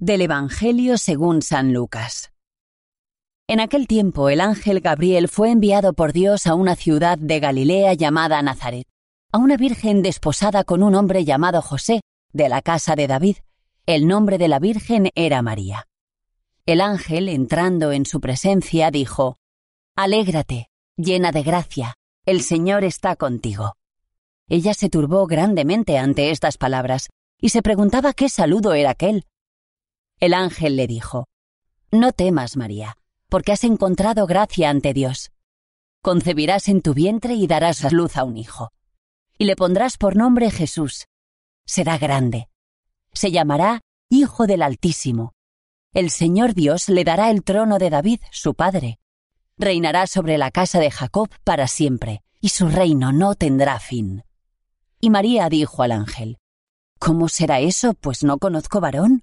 Del Evangelio según San Lucas. En aquel tiempo el ángel Gabriel fue enviado por Dios a una ciudad de Galilea llamada Nazaret, a una virgen desposada con un hombre llamado José, de la casa de David. El nombre de la virgen era María. El ángel, entrando en su presencia, dijo, Alégrate, llena de gracia, el Señor está contigo. Ella se turbó grandemente ante estas palabras y se preguntaba qué saludo era aquel. El ángel le dijo, No temas, María, porque has encontrado gracia ante Dios. Concebirás en tu vientre y darás a luz a un hijo. Y le pondrás por nombre Jesús. Será grande. Se llamará Hijo del Altísimo. El Señor Dios le dará el trono de David, su padre. Reinará sobre la casa de Jacob para siempre, y su reino no tendrá fin. Y María dijo al ángel, ¿Cómo será eso, pues no conozco varón?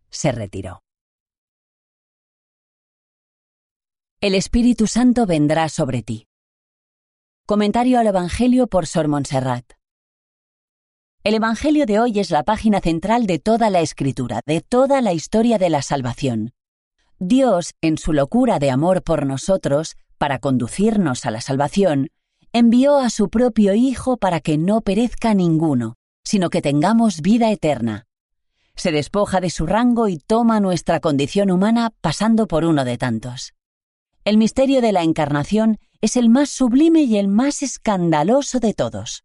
se retiró. El Espíritu Santo vendrá sobre ti. Comentario al Evangelio por Sor Montserrat. El Evangelio de hoy es la página central de toda la escritura, de toda la historia de la salvación. Dios, en su locura de amor por nosotros, para conducirnos a la salvación, envió a su propio Hijo para que no perezca ninguno, sino que tengamos vida eterna se despoja de su rango y toma nuestra condición humana pasando por uno de tantos. El misterio de la encarnación es el más sublime y el más escandaloso de todos.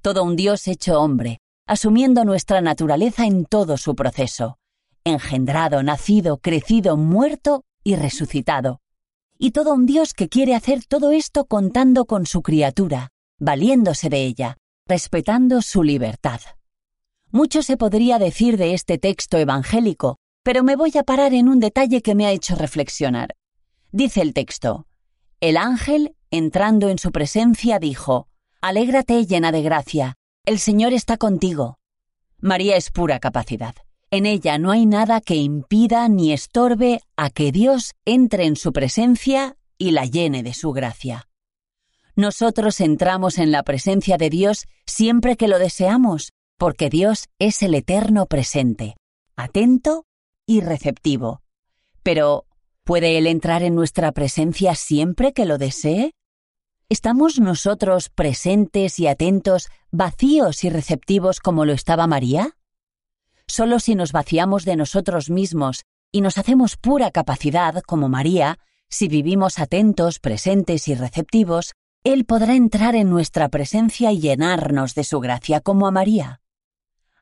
Todo un Dios hecho hombre, asumiendo nuestra naturaleza en todo su proceso, engendrado, nacido, crecido, muerto y resucitado. Y todo un Dios que quiere hacer todo esto contando con su criatura, valiéndose de ella, respetando su libertad. Mucho se podría decir de este texto evangélico, pero me voy a parar en un detalle que me ha hecho reflexionar. Dice el texto, El ángel, entrando en su presencia, dijo, Alégrate llena de gracia, el Señor está contigo. María es pura capacidad. En ella no hay nada que impida ni estorbe a que Dios entre en su presencia y la llene de su gracia. Nosotros entramos en la presencia de Dios siempre que lo deseamos, porque Dios es el eterno presente, atento y receptivo. Pero, ¿puede Él entrar en nuestra presencia siempre que lo desee? ¿Estamos nosotros presentes y atentos, vacíos y receptivos como lo estaba María? Solo si nos vaciamos de nosotros mismos y nos hacemos pura capacidad como María, si vivimos atentos, presentes y receptivos, Él podrá entrar en nuestra presencia y llenarnos de su gracia como a María.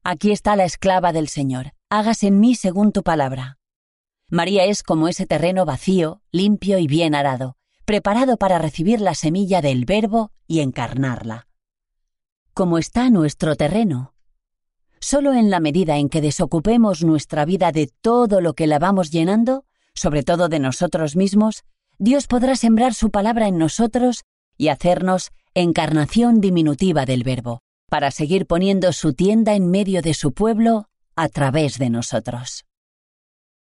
Aquí está la esclava del Señor, hágase en mí según tu palabra. María es como ese terreno vacío, limpio y bien arado, preparado para recibir la semilla del Verbo y encarnarla. Como está nuestro terreno. Solo en la medida en que desocupemos nuestra vida de todo lo que la vamos llenando, sobre todo de nosotros mismos, Dios podrá sembrar su palabra en nosotros y hacernos encarnación diminutiva del Verbo, para seguir poniendo su tienda en medio de su pueblo a través de nosotros.